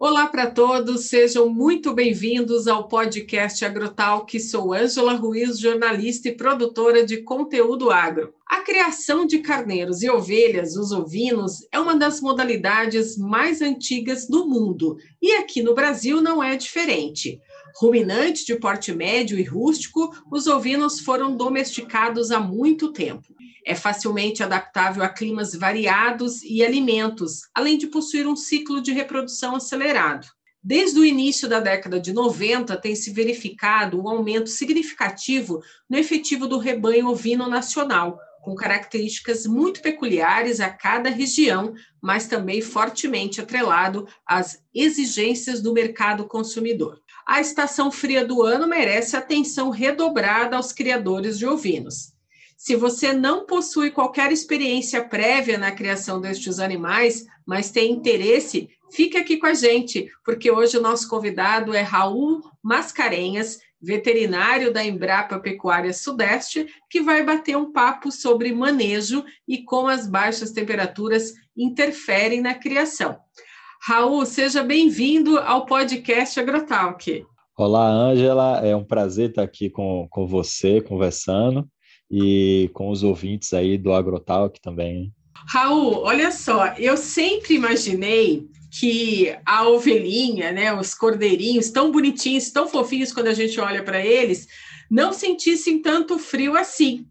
Olá para todos, sejam muito bem-vindos ao podcast Agrotalk. Sou Ângela Ruiz, jornalista e produtora de conteúdo agro. A criação de carneiros e ovelhas, os ovinos, é uma das modalidades mais antigas do mundo e aqui no Brasil não é diferente. Ruminante de porte médio e rústico, os ovinos foram domesticados há muito tempo. É facilmente adaptável a climas variados e alimentos, além de possuir um ciclo de reprodução acelerado. Desde o início da década de 90, tem se verificado um aumento significativo no efetivo do rebanho ovino nacional, com características muito peculiares a cada região, mas também fortemente atrelado às exigências do mercado consumidor. A estação fria do ano merece atenção redobrada aos criadores de ovinos. Se você não possui qualquer experiência prévia na criação destes animais, mas tem interesse, fique aqui com a gente, porque hoje o nosso convidado é Raul Mascarenhas, veterinário da Embrapa Pecuária Sudeste, que vai bater um papo sobre manejo e como as baixas temperaturas interferem na criação. Raul, seja bem-vindo ao podcast Agrotalk. Olá, Ângela, é um prazer estar aqui com, com você, conversando e com os ouvintes aí do Agrotalk também. Raul, olha só, eu sempre imaginei que a ovelhinha, né, os cordeirinhos tão bonitinhos, tão fofinhos quando a gente olha para eles, não sentissem tanto frio assim.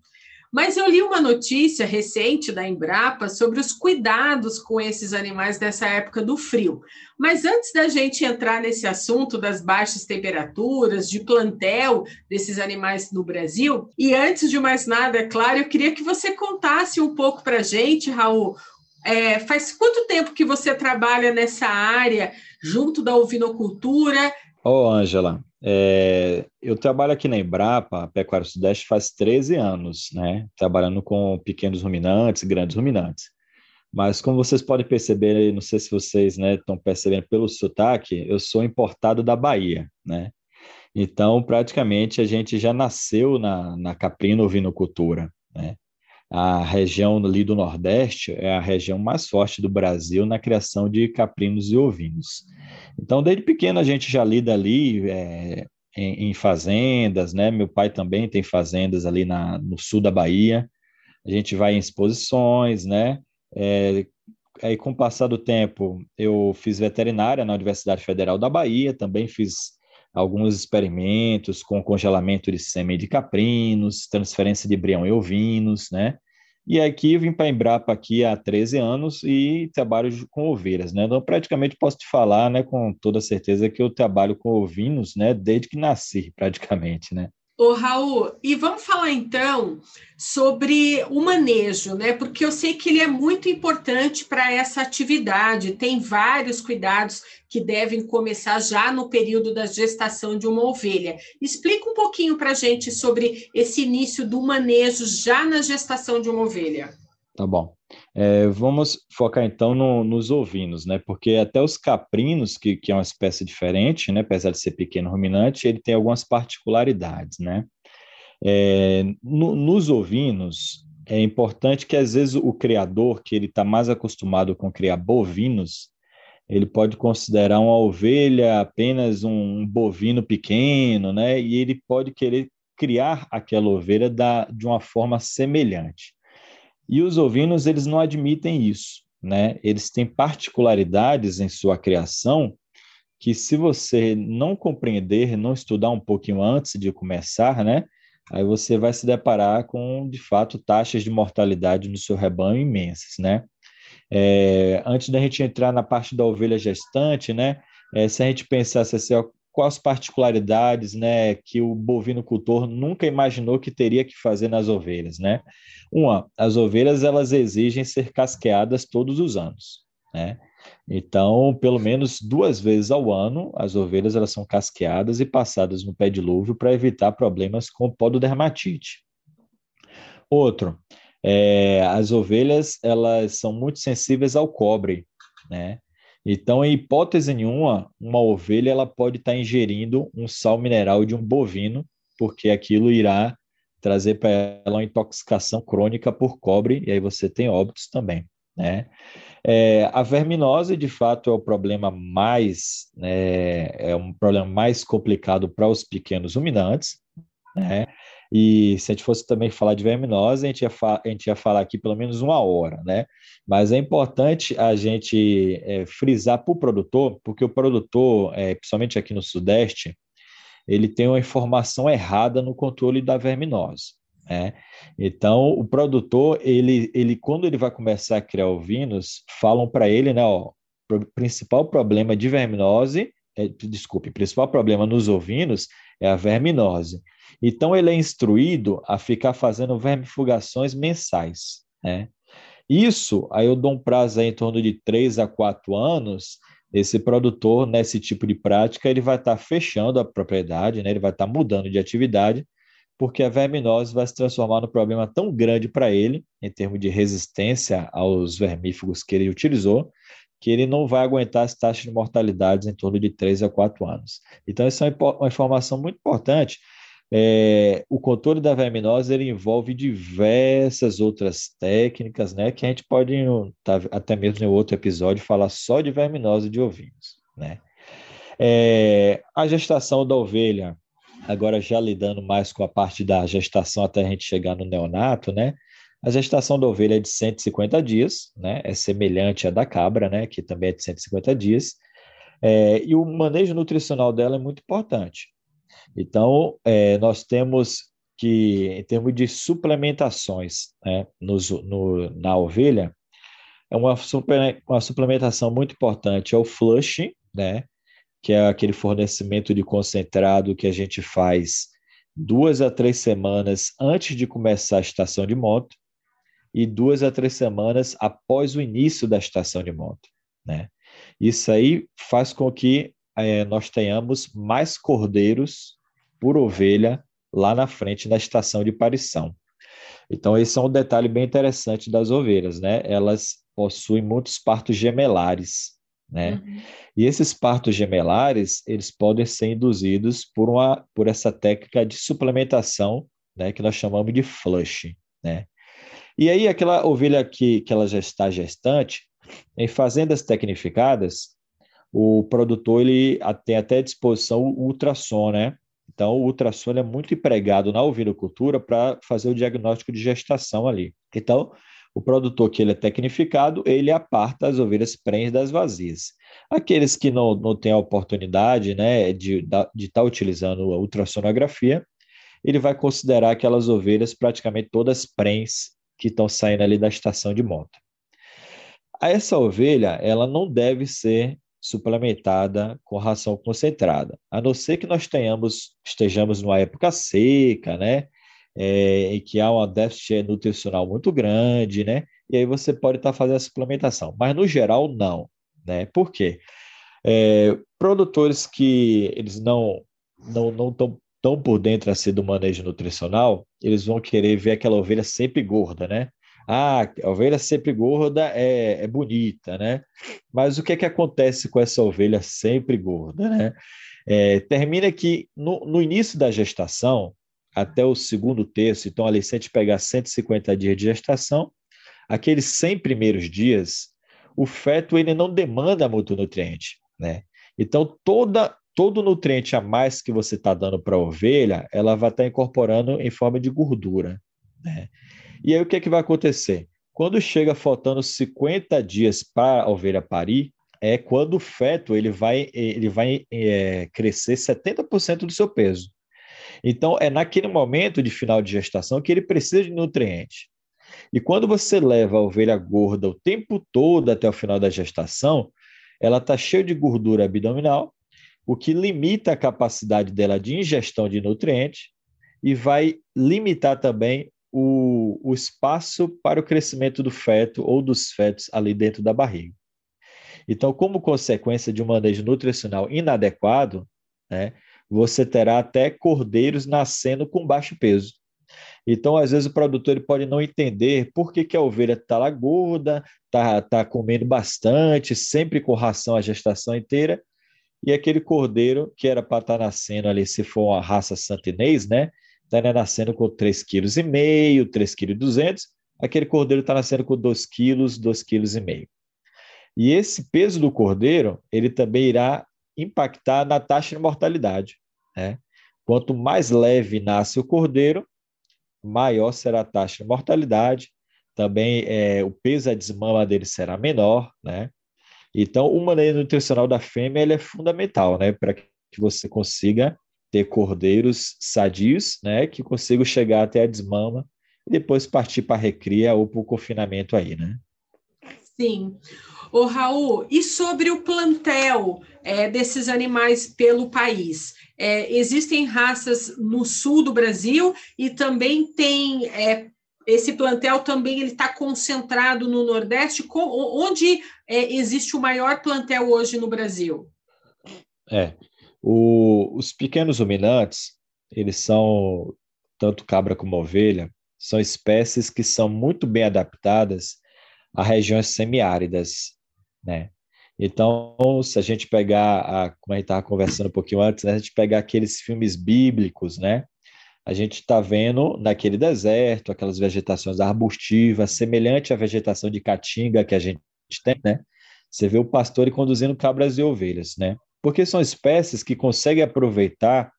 Mas eu li uma notícia recente da Embrapa sobre os cuidados com esses animais dessa época do frio. Mas antes da gente entrar nesse assunto das baixas temperaturas, de plantel desses animais no Brasil, e antes de mais nada, é claro, eu queria que você contasse um pouco para a gente, Raul, é, faz quanto tempo que você trabalha nessa área, junto da ovinocultura? Ô, oh, Ângela, é, eu trabalho aqui na Embrapa, Pecuária Sudeste, faz 13 anos, né? Trabalhando com pequenos ruminantes, grandes ruminantes. Mas como vocês podem perceber, não sei se vocês né, estão percebendo pelo sotaque, eu sou importado da Bahia, né? Então, praticamente, a gente já nasceu na, na caprina ovinocultura, né? A região ali do Nordeste é a região mais forte do Brasil na criação de caprinos e ovinos. Então, desde pequeno a gente já lida ali é, em, em, fazendas, né? Meu pai também tem fazendas ali na, no sul da Bahia. A gente vai em exposições, né? É, aí, com o passar do tempo, eu fiz veterinária na Universidade Federal da Bahia, também fiz alguns experimentos com congelamento de sêmen de caprinos, transferência de embrião e ovinos, né? E aqui eu vim para a Embrapa aqui há 13 anos e trabalho com ovelhas, né? Então, praticamente posso te falar, né, com toda certeza que eu trabalho com ovinos, né, desde que nasci, praticamente, né? Ô, Raul, e vamos falar então sobre o manejo, né? Porque eu sei que ele é muito importante para essa atividade. Tem vários cuidados que devem começar já no período da gestação de uma ovelha. Explica um pouquinho para a gente sobre esse início do manejo já na gestação de uma ovelha. Tá bom. É, vamos focar então no, nos ovinos, né? Porque até os caprinos, que, que é uma espécie diferente, né? Apesar de ser pequeno ruminante, ele tem algumas particularidades, né? É, no, nos ovinos, é importante que às vezes o criador, que ele está mais acostumado com criar bovinos, ele pode considerar uma ovelha apenas um bovino pequeno, né? E ele pode querer criar aquela ovelha da, de uma forma semelhante. E os ovinos, eles não admitem isso, né? Eles têm particularidades em sua criação que se você não compreender, não estudar um pouquinho antes de começar, né? Aí você vai se deparar com, de fato, taxas de mortalidade no seu rebanho imensas, né? É, antes da gente entrar na parte da ovelha gestante, né? É, se a gente pensasse assim, ó, quais particularidades né, que o bovinocultor nunca imaginou que teria que fazer nas ovelhas. Né? Uma, as ovelhas elas exigem ser casqueadas todos os anos. Né? Então, pelo menos duas vezes ao ano, as ovelhas elas são casqueadas e passadas no pé dilúvio para evitar problemas com pododermatite. Outro, é, as ovelhas elas são muito sensíveis ao cobre, né? Então, em hipótese nenhuma, uma ovelha ela pode estar ingerindo um sal mineral de um bovino, porque aquilo irá trazer para ela uma intoxicação crônica por cobre, e aí você tem óbitos também. né? É, a verminose, de fato, é o problema mais, né, é um problema mais complicado para os pequenos ruminantes, né? E se a gente fosse também falar de verminose, a gente ia, a gente ia falar aqui pelo menos uma hora, né? Mas é importante a gente é, frisar para o produtor, porque o produtor, é, principalmente aqui no Sudeste, ele tem uma informação errada no controle da verminose. Né? Então, o produtor, ele, ele, quando ele vai começar a criar ovinos, falam para ele, né, ó, o principal problema de verminose, é, desculpe, principal problema nos ovinos é a verminose. Então, ele é instruído a ficar fazendo vermifugações mensais. Né? Isso, aí eu dou um prazo em torno de 3 a 4 anos, esse produtor, nesse tipo de prática, ele vai estar tá fechando a propriedade, né? ele vai estar tá mudando de atividade, porque a verminose vai se transformar num problema tão grande para ele, em termos de resistência aos vermífugos que ele utilizou, que ele não vai aguentar as taxas de mortalidade em torno de 3 a 4 anos. Então, essa é uma informação muito importante. É, o controle da verminose ele envolve diversas outras técnicas, né, que a gente pode, tá, até mesmo em outro episódio, falar só de verminose de ovinos. Né? É, a gestação da ovelha, agora já lidando mais com a parte da gestação até a gente chegar no neonato, né? A gestação da ovelha é de 150 dias, né? É semelhante à da cabra, né? Que também é de 150 dias. É, e o manejo nutricional dela é muito importante. Então, é, nós temos que, em termos de suplementações né, no, na ovelha, é uma, uma suplementação muito importante, é o flushing, né? que é aquele fornecimento de concentrado que a gente faz duas a três semanas antes de começar a estação de moto e duas a três semanas após o início da estação de moto, né? Isso aí faz com que é, nós tenhamos mais cordeiros por ovelha lá na frente na estação de parição. Então, esse é um detalhe bem interessante das ovelhas, né? Elas possuem muitos partos gemelares, né? Uhum. E esses partos gemelares, eles podem ser induzidos por, uma, por essa técnica de suplementação, né, que nós chamamos de flush, né? E aí, aquela ovelha que, que ela já está gestante, em fazendas tecnificadas, o produtor ele tem até à disposição o ultrassom, né? Então, o ultrassom é muito empregado na ovinocultura para fazer o diagnóstico de gestação ali. Então, o produtor que ele é tecnificado, ele aparta as ovelhas prenhes das vazias. Aqueles que não, não têm a oportunidade né, de estar de tá utilizando a ultrassonografia, ele vai considerar aquelas ovelhas praticamente todas prens que estão saindo ali da estação de monta. Essa ovelha, ela não deve ser suplementada com ração concentrada, a não ser que nós tenhamos, estejamos numa época seca, né? é, e que há uma déficit nutricional muito grande, né? E aí você pode estar tá fazendo a suplementação. Mas no geral, não, né? Por quê? É, produtores que eles não não não estão tão por dentro assim do manejo nutricional, eles vão querer ver aquela ovelha sempre gorda, né? Ah, a ovelha sempre gorda é, é bonita, né? Mas o que é que acontece com essa ovelha sempre gorda, né? É, termina que no, no início da gestação, até o segundo terço, então ali se a gente pegar 150 dias de gestação, aqueles 100 primeiros dias, o feto ele não demanda muito nutriente, né? Então toda todo nutriente a mais que você está dando para a ovelha, ela vai estar tá incorporando em forma de gordura, né? E aí o que é que vai acontecer? Quando chega faltando 50 dias para a ovelha parir, é quando o feto ele vai, ele vai é, crescer 70% do seu peso. Então, é naquele momento de final de gestação que ele precisa de nutriente. E quando você leva a ovelha gorda o tempo todo até o final da gestação, ela está cheia de gordura abdominal, o que limita a capacidade dela de ingestão de nutrientes e vai limitar também o, o espaço para o crescimento do feto ou dos fetos ali dentro da barriga. Então, como consequência de um manejo nutricional inadequado, né, você terá até cordeiros nascendo com baixo peso. Então, às vezes, o produtor pode não entender por que, que a ovelha está lá gorda, está tá comendo bastante, sempre com ração a gestação inteira, e aquele cordeiro que era para estar tá nascendo ali, se for uma raça santinês, né? Está nascendo com 3,5 kg, 3,2 kg, aquele cordeiro está nascendo com 2 quilos, 2 quilos e esse peso do cordeiro, ele também irá impactar na taxa de mortalidade. Né? Quanto mais leve nasce o cordeiro, maior será a taxa de mortalidade, também é, o peso, a desmama dele será menor, né? Então, o manejo nutricional da fêmea ele é fundamental, né? Para que você consiga ter cordeiros sadios, né? Que consigam chegar até a desmama e depois partir para a recria ou para o confinamento aí, né? Sim. Ô, Raul, e sobre o plantel é, desses animais pelo país? É, existem raças no sul do Brasil e também tem é, esse plantel também ele está concentrado no Nordeste. Onde é, existe o maior plantel hoje no Brasil? É, o, os pequenos ruminantes, eles são, tanto cabra como ovelha, são espécies que são muito bem adaptadas a regiões semiáridas, né? Então, se a gente pegar, a, como a gente estava conversando um pouquinho antes, né, a gente pegar aqueles filmes bíblicos, né? A gente está vendo naquele deserto aquelas vegetações arbustivas, semelhante à vegetação de caatinga que a gente tem, né? Você vê o pastor conduzindo cabras e ovelhas, né? Porque são espécies que conseguem aproveitar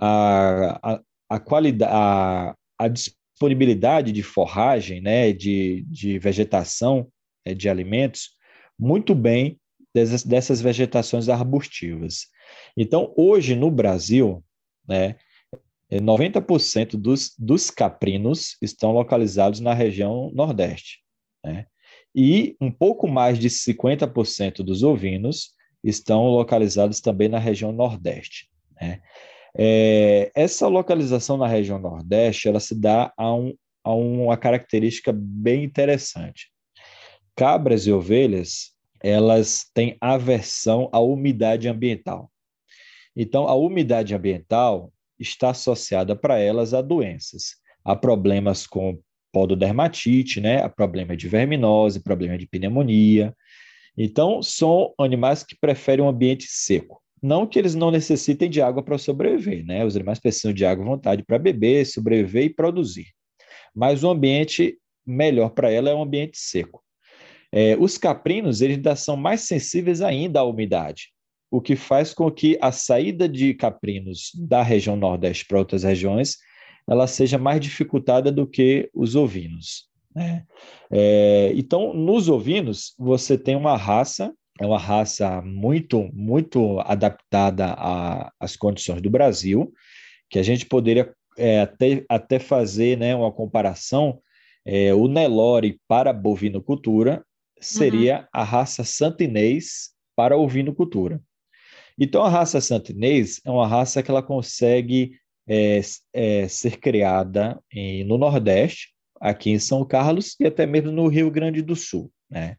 a, a, a qualidade, a, a disponibilidade de forragem, né? De, de vegetação, né? de alimentos, muito bem dessas, dessas vegetações arbustivas. Então, hoje no Brasil, né? 90% dos, dos caprinos estão localizados na região Nordeste. Né? E um pouco mais de 50% dos ovinos estão localizados também na região Nordeste. Né? É, essa localização na região Nordeste ela se dá a, um, a uma característica bem interessante. Cabras e ovelhas elas têm aversão à umidade ambiental. Então, a umidade ambiental está associada para elas a doenças, a problemas com pododermatite, né, a problema de verminose, problema de pneumonia. Então, são animais que preferem um ambiente seco. Não que eles não necessitem de água para sobreviver, né? Os animais precisam de água à vontade para beber, sobreviver e produzir. Mas o ambiente melhor para ela é um ambiente seco. É, os caprinos, eles ainda são mais sensíveis ainda à umidade o que faz com que a saída de caprinos da região Nordeste para outras regiões ela seja mais dificultada do que os ovinos. Né? É, então, nos ovinos, você tem uma raça, é uma raça muito, muito adaptada às condições do Brasil, que a gente poderia é, até, até fazer né, uma comparação. É, o Nelore para bovinocultura seria uhum. a raça santinês para ovinocultura. Então, a raça santinês é uma raça que ela consegue é, é, ser criada em, no Nordeste, aqui em São Carlos e até mesmo no Rio Grande do Sul, né?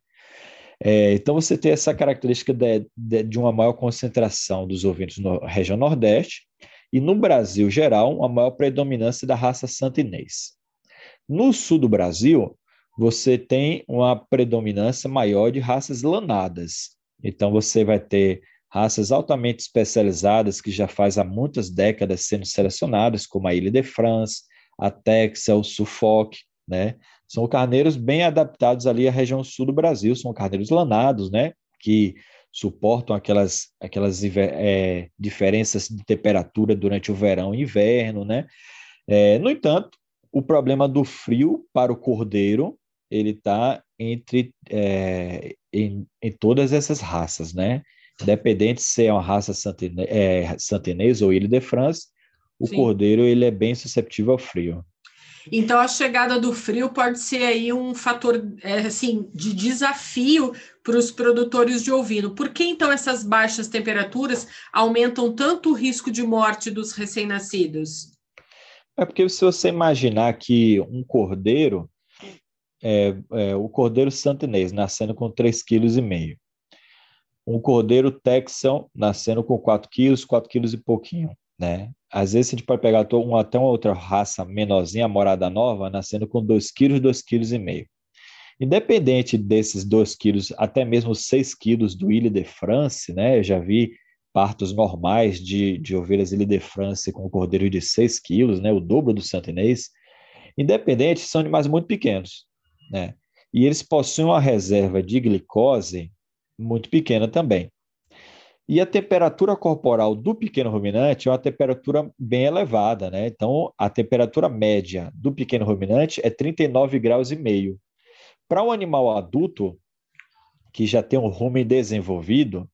É, então, você tem essa característica de, de, de, uma maior concentração dos ovinos na região Nordeste e, no Brasil geral, uma maior predominância da raça santinês. No sul do Brasil, você tem uma predominância maior de raças lanadas. Então, você vai ter raças altamente especializadas que já faz há muitas décadas sendo selecionadas, como a Ilha de France, a Texel, o Suffolk, né? São carneiros bem adaptados ali à região sul do Brasil, são carneiros lanados, né? Que suportam aquelas, aquelas é, diferenças de temperatura durante o verão e inverno, né? É, no entanto, o problema do frio para o cordeiro ele está entre é, em, em todas essas raças, né? Independente se é uma raça santinês, é, santinês ou ilha de France, o Sim. cordeiro ele é bem susceptível ao frio. Então a chegada do frio pode ser aí um fator é, assim de desafio para os produtores de ovino. Por que então essas baixas temperaturas aumentam tanto o risco de morte dos recém-nascidos? É porque se você imaginar que um cordeiro, é, é, o cordeiro santinês nascendo com 3,5 kg, um cordeiro texan nascendo com 4 quilos, 4 quilos e pouquinho, né? Às vezes a gente pode pegar uma, até uma outra raça menorzinha, morada nova, nascendo com 2 quilos, 2 quilos e meio. Independente desses 2 quilos, até mesmo 6 quilos do Ile de France, né? Eu já vi partos normais de, de ovelhas Ile de France com cordeiro de 6 quilos, né? O dobro do santinês. Independente, são animais muito pequenos. né? E eles possuem uma reserva de glicose muito pequena também. E a temperatura corporal do pequeno ruminante é uma temperatura bem elevada, né? Então, a temperatura média do pequeno ruminante é 39 graus e meio. Para um animal adulto, que já tem um rumen desenvolvido,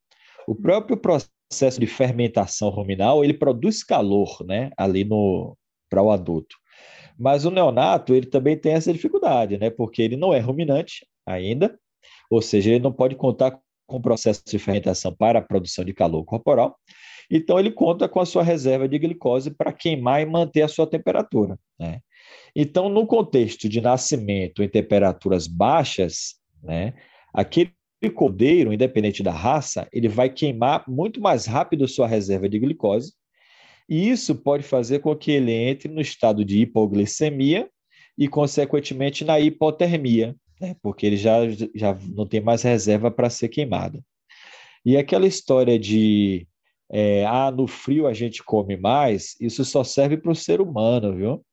o próprio processo de fermentação ruminal, ele produz calor, né, ali no para o adulto. Mas o neonato, ele também tem essa dificuldade, né, porque ele não é ruminante ainda, ou seja, ele não pode contar com processo de fermentação para a produção de calor corporal. Então, ele conta com a sua reserva de glicose para queimar e manter a sua temperatura. Né? Então, no contexto de nascimento em temperaturas baixas, né, aquele cordeiro, independente da raça, ele vai queimar muito mais rápido sua reserva de glicose, e isso pode fazer com que ele entre no estado de hipoglicemia e, consequentemente, na hipotermia, né? porque ele já, já não tem mais reserva para ser queimado. E aquela história de é, ah, no frio a gente come mais, isso só serve para o ser humano, viu?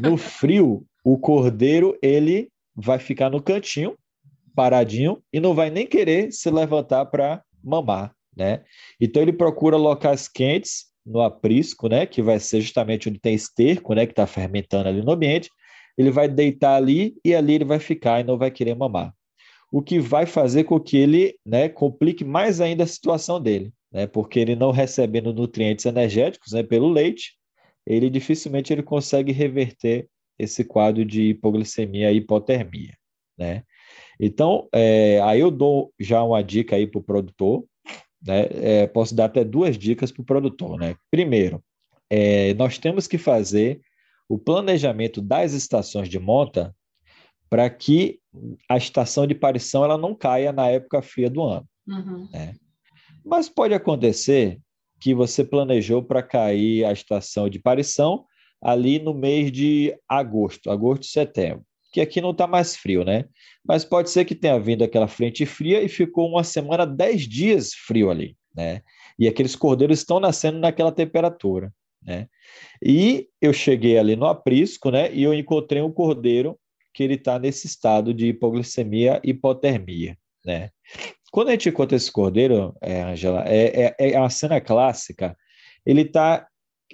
No frio, o cordeiro ele vai ficar no cantinho, paradinho, e não vai nem querer se levantar para mamar, né? Então ele procura locais quentes no aprisco, né? Que vai ser justamente onde tem esterco, né? Que está fermentando ali no ambiente, ele vai deitar ali e ali ele vai ficar e não vai querer mamar. O que vai fazer com que ele né, complique mais ainda a situação dele, né, porque ele não recebendo nutrientes energéticos né, pelo leite, ele dificilmente ele consegue reverter esse quadro de hipoglicemia e hipotermia. Né? Então, é, aí eu dou já uma dica aí para o produtor, né? É, posso dar até duas dicas para o produtor. Né? Primeiro, é, nós temos que fazer o planejamento das estações de monta para que a estação de parição ela não caia na época fria do ano. Uhum. Né? Mas pode acontecer que você planejou para cair a estação de parição ali no mês de agosto, agosto e setembro, que aqui não está mais frio, né? Mas pode ser que tenha vindo aquela frente fria e ficou uma semana, dez dias frio ali, né? E aqueles cordeiros estão nascendo naquela temperatura né? E eu cheguei ali no aprisco, né? E eu encontrei um cordeiro que ele está nesse estado de hipoglicemia e hipotermia, né? Quando a gente encontra esse cordeiro, é, Angela, é, é, é uma cena clássica. Ele está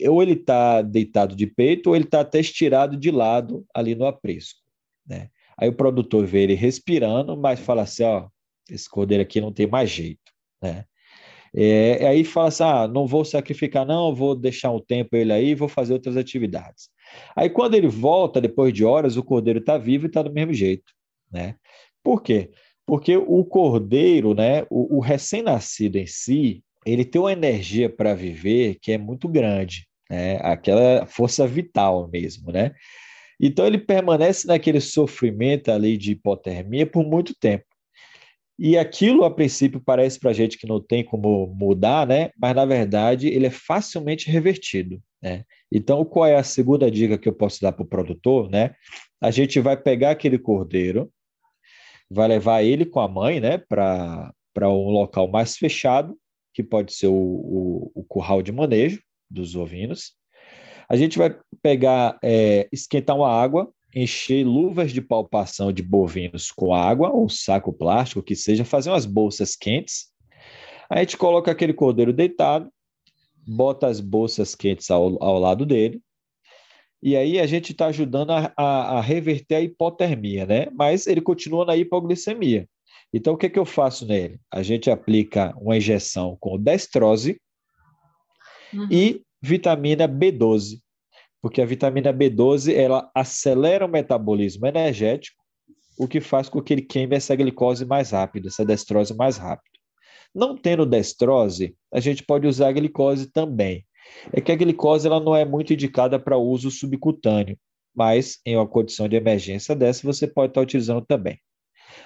ou ele está deitado de peito ou ele está até estirado de lado ali no aprisco, né? Aí o produtor vê ele respirando, mas fala assim, ó, esse cordeiro aqui não tem mais jeito, né? É, aí fala assim: ah, não vou sacrificar, não, vou deixar um tempo ele aí, vou fazer outras atividades. Aí quando ele volta, depois de horas, o cordeiro está vivo e está do mesmo jeito. Né? Por quê? Porque o cordeiro, né, o, o recém-nascido em si, ele tem uma energia para viver que é muito grande, né? aquela força vital mesmo. Né? Então ele permanece naquele sofrimento ali de hipotermia por muito tempo. E aquilo, a princípio, parece para a gente que não tem como mudar, né? Mas, na verdade, ele é facilmente revertido, né? Então, qual é a segunda dica que eu posso dar para o produtor, né? A gente vai pegar aquele cordeiro, vai levar ele com a mãe, né? Para um local mais fechado, que pode ser o, o, o curral de manejo dos ovinos. A gente vai pegar, é, esquentar uma água encher luvas de palpação de bovinos com água ou saco plástico, que seja, fazer umas bolsas quentes. Aí a gente coloca aquele cordeiro deitado, bota as bolsas quentes ao, ao lado dele, e aí a gente está ajudando a, a, a, reverter a hipotermia, né? Mas ele continua na hipoglicemia. Então, o que, que eu faço nele? A gente aplica uma injeção com destrose uhum. e vitamina B12 porque a vitamina B12 ela acelera o metabolismo energético, o que faz com que ele queime essa glicose mais rápido, essa destrose mais rápido. Não tendo destrose, a gente pode usar a glicose também. É que a glicose ela não é muito indicada para uso subcutâneo, mas em uma condição de emergência dessa você pode estar utilizando também.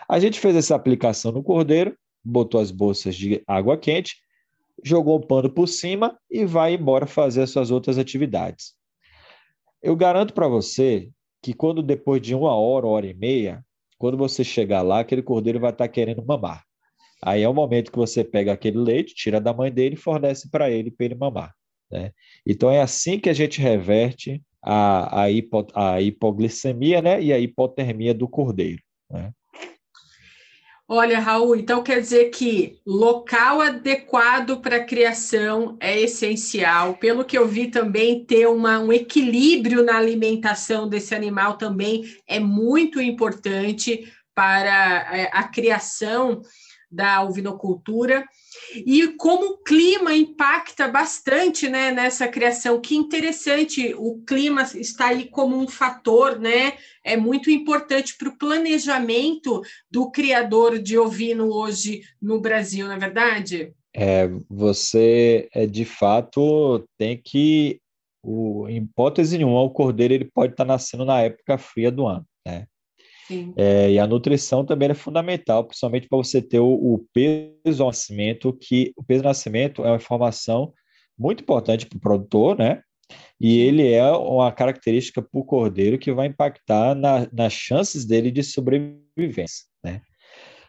A gente fez essa aplicação no cordeiro, botou as bolsas de água quente, jogou o pano por cima e vai embora fazer as suas outras atividades. Eu garanto para você que quando depois de uma hora, hora e meia, quando você chegar lá, aquele cordeiro vai estar tá querendo mamar. Aí é o momento que você pega aquele leite, tira da mãe dele e fornece para ele, para ele mamar. Né? Então é assim que a gente reverte a, a, hipo, a hipoglicemia né? e a hipotermia do cordeiro. Né? Olha, Raul, então quer dizer que local adequado para criação é essencial. Pelo que eu vi também, ter uma, um equilíbrio na alimentação desse animal também é muito importante para a, é, a criação da ovinocultura e como o clima impacta bastante né, nessa criação. Que interessante, o clima está aí como um fator, né? É muito importante para o planejamento do criador de ovino hoje no Brasil, não é verdade? É, você é de fato tem que, o, em hipótese nenhuma, o cordeiro ele pode estar nascendo na época fria do ano? É, e a nutrição também é fundamental, principalmente para você ter o, o, peso do nascimento, que o peso do nascimento é uma informação muito importante para o produtor, né? E ele é uma característica para o cordeiro que vai impactar na, nas chances dele de sobrevivência, né?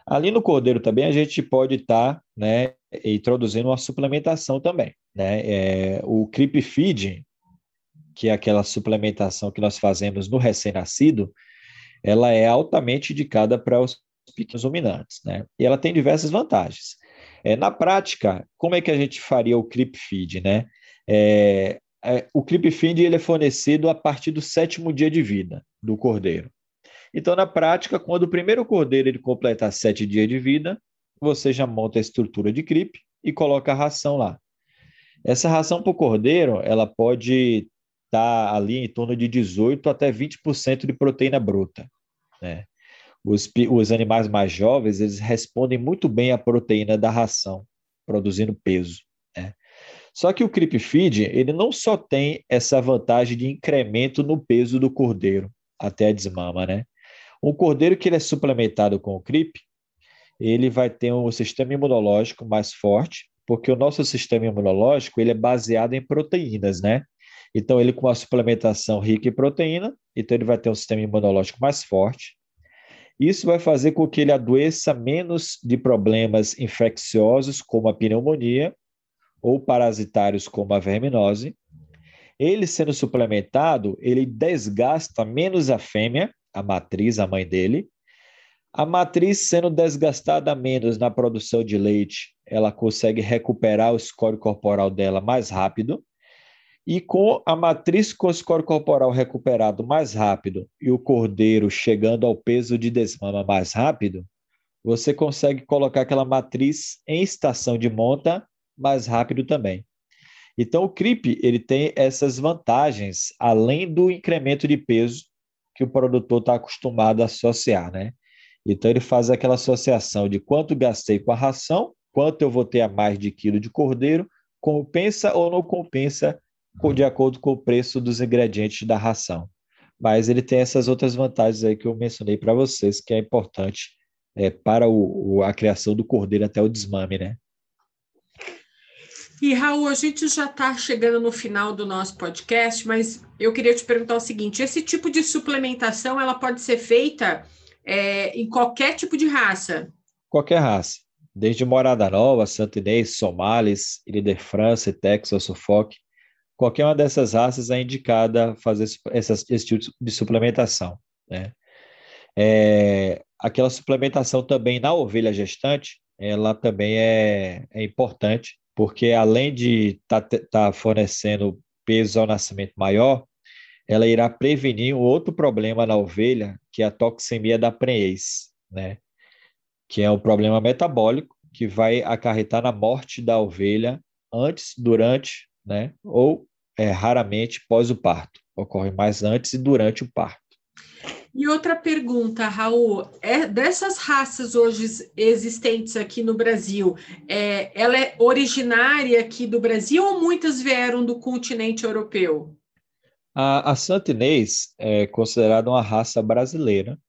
Ali no cordeiro também a gente pode estar, tá, né, introduzindo uma suplementação também, né? É, o creep feed, que é aquela suplementação que nós fazemos no recém-nascido, ela é altamente indicada para os pequenos ruminantes, né? E ela tem diversas vantagens. É, na prática, como é que a gente faria o creep feed, né? É, é, o creep feed ele é fornecido a partir do sétimo dia de vida do cordeiro. Então, na prática, quando o primeiro cordeiro ele completar sete dias de vida, você já monta a estrutura de creep e coloca a ração lá. Essa ração para o cordeiro, ela pode está ali em torno de 18 até 20% de proteína bruta. Né? Os, os animais mais jovens, eles respondem muito bem à proteína da ração, produzindo peso. Né? Só que o creep feed, ele não só tem essa vantagem de incremento no peso do cordeiro até a desmama, né? Um cordeiro que ele é suplementado com o creep, ele vai ter um sistema imunológico mais forte, porque o nosso sistema imunológico ele é baseado em proteínas, né? Então, ele com uma suplementação rica em proteína, então ele vai ter um sistema imunológico mais forte. Isso vai fazer com que ele adoeça menos de problemas infecciosos, como a pneumonia, ou parasitários, como a verminose. Ele sendo suplementado, ele desgasta menos a fêmea, a matriz, a mãe dele. A matriz sendo desgastada menos na produção de leite, ela consegue recuperar o score corporal dela mais rápido. E com a matriz com score corporal recuperado mais rápido e o cordeiro chegando ao peso de desmama mais rápido, você consegue colocar aquela matriz em estação de monta mais rápido também. Então, o CRIP ele tem essas vantagens, além do incremento de peso que o produtor está acostumado a associar, né? Então, ele faz aquela associação de quanto gastei com a ração, quanto eu vou ter a mais de quilo de cordeiro, compensa ou não compensa de acordo com o preço dos ingredientes da ração. Mas ele tem essas outras vantagens aí que eu mencionei para vocês, que é importante é, para o, o, a criação do cordeiro até o desmame, né? E Raul, a gente já está chegando no final do nosso podcast, mas eu queria te perguntar o seguinte: esse tipo de suplementação ela pode ser feita é, em qualquer tipo de raça? Qualquer raça, desde Morada Nova, Santinês, Somalis, Ilha de França, Texas, Suffolk. Qualquer uma dessas raças é indicada fazer essas, esse tipo de suplementação. Né? É, aquela suplementação também na ovelha gestante, ela também é, é importante, porque além de estar tá, tá fornecendo peso ao nascimento maior, ela irá prevenir um outro problema na ovelha, que é a toxemia da prenhez, né? que é um problema metabólico que vai acarretar na morte da ovelha antes, durante, né? ou é, raramente pós o parto, ocorre mais antes e durante o parto. E outra pergunta, Raul, é dessas raças hoje existentes aqui no Brasil, é, ela é originária aqui do Brasil ou muitas vieram do continente europeu? A, a Santinês é considerada uma raça brasileira,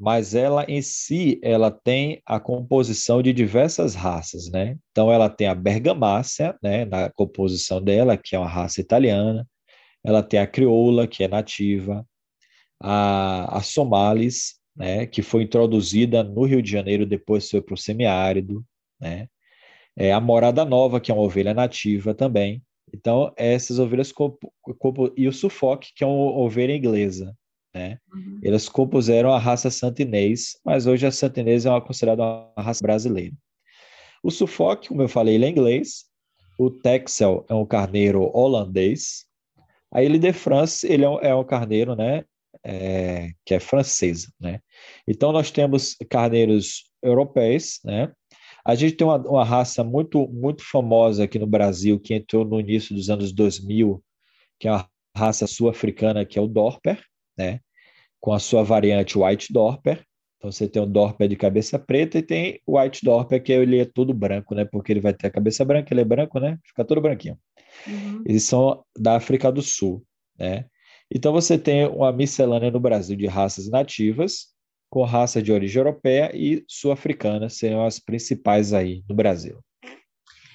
mas ela em si ela tem a composição de diversas raças, né? Então ela tem a Bergamácia, né, na composição dela, que é uma raça italiana. Ela tem a crioula, que é nativa, a, a Somalis, né, que foi introduzida no Rio de Janeiro, depois foi para o semiárido, né? É a Morada Nova, que é uma ovelha nativa também. Então, essas ovelhas e o Suffolk, que é uma ovelha inglesa, né? Uhum. Eles compuseram a raça santinês, mas hoje a santinês é uma, considerada uma raça brasileira. O Suffolk, como eu falei, ele é inglês. O Texel é um carneiro holandês. A Ile de France, ele é um, é um carneiro, né? É, que é francesa, né? Então nós temos carneiros europeus, né? A gente tem uma, uma raça muito muito famosa aqui no Brasil que entrou no início dos anos 2000, que é a raça sul-africana, que é o Dorper, né? Com a sua variante White Dorper. Então você tem o Dorper de cabeça preta e tem o White Dorper, que ele é todo branco, né? Porque ele vai ter a cabeça branca, ele é branco, né? Fica todo branquinho. Uhum. Eles são da África do Sul, né? Então você tem uma miscelânea no Brasil de raças nativas, com raça de origem europeia e sul-africana, seriam as principais aí no Brasil.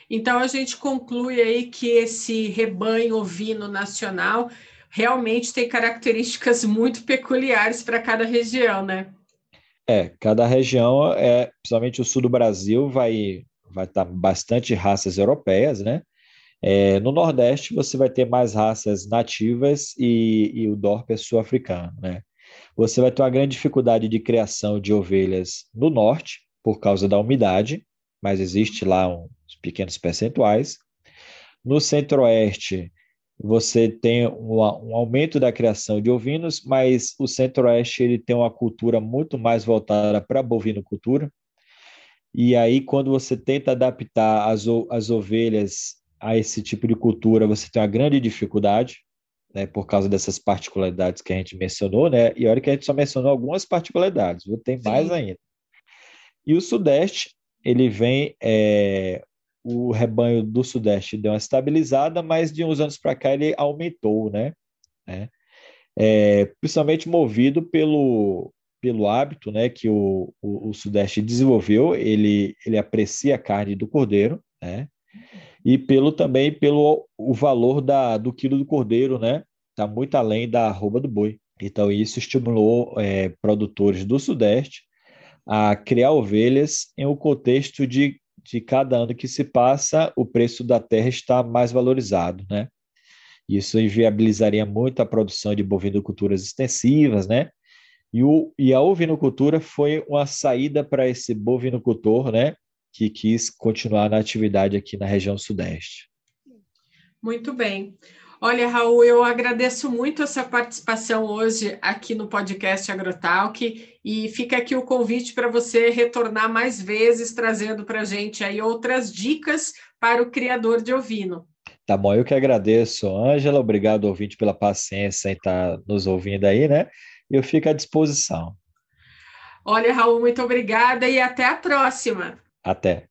Então a gente conclui aí que esse rebanho ovino nacional realmente tem características muito peculiares para cada região, né? É, cada região, é, principalmente o sul do Brasil, vai vai estar tá bastante raças europeias, né? É, no Nordeste você vai ter mais raças nativas e, e o DORP é sul-africano, né? Você vai ter uma grande dificuldade de criação de ovelhas no Norte por causa da umidade, mas existe lá uns pequenos percentuais. No Centro-Oeste você tem um, um, aumento da criação de ovinos, mas o Centro-Oeste ele tem uma cultura muito mais voltada para a bovinocultura. E aí, quando você tenta adaptar as, as ovelhas a esse tipo de cultura, você tem uma grande dificuldade, né, por causa dessas particularidades que a gente mencionou, né? E olha que a gente só mencionou algumas particularidades, ter mais ainda. E o Sudeste, ele vem é, o rebanho do Sudeste deu uma estabilizada, mas de uns anos para cá ele aumentou, né? né? É, principalmente movido pelo, pelo hábito né, que o, o, o, Sudeste desenvolveu, ele, ele aprecia a carne do cordeiro, né? E pelo também pelo o valor da, do quilo do cordeiro, né? Está muito além da arroba do boi. Então, isso estimulou é, produtores do Sudeste a criar ovelhas em um contexto de de cada ano que se passa, o preço da terra está mais valorizado, né? Isso inviabilizaria muito a produção de bovinoculturas extensivas, né? E, o, e a ovinocultura foi uma saída para esse bovinocultor, né? Que quis continuar na atividade aqui na região sudeste. Muito bem. Olha, Raul, eu agradeço muito essa participação hoje aqui no podcast Agrotalk e fica aqui o convite para você retornar mais vezes, trazendo para a gente aí outras dicas para o criador de ovino. Tá bom, eu que agradeço, Ângela. Obrigado, ouvinte, pela paciência em estar tá nos ouvindo aí, né? Eu fico à disposição. Olha, Raul, muito obrigada e até a próxima. Até.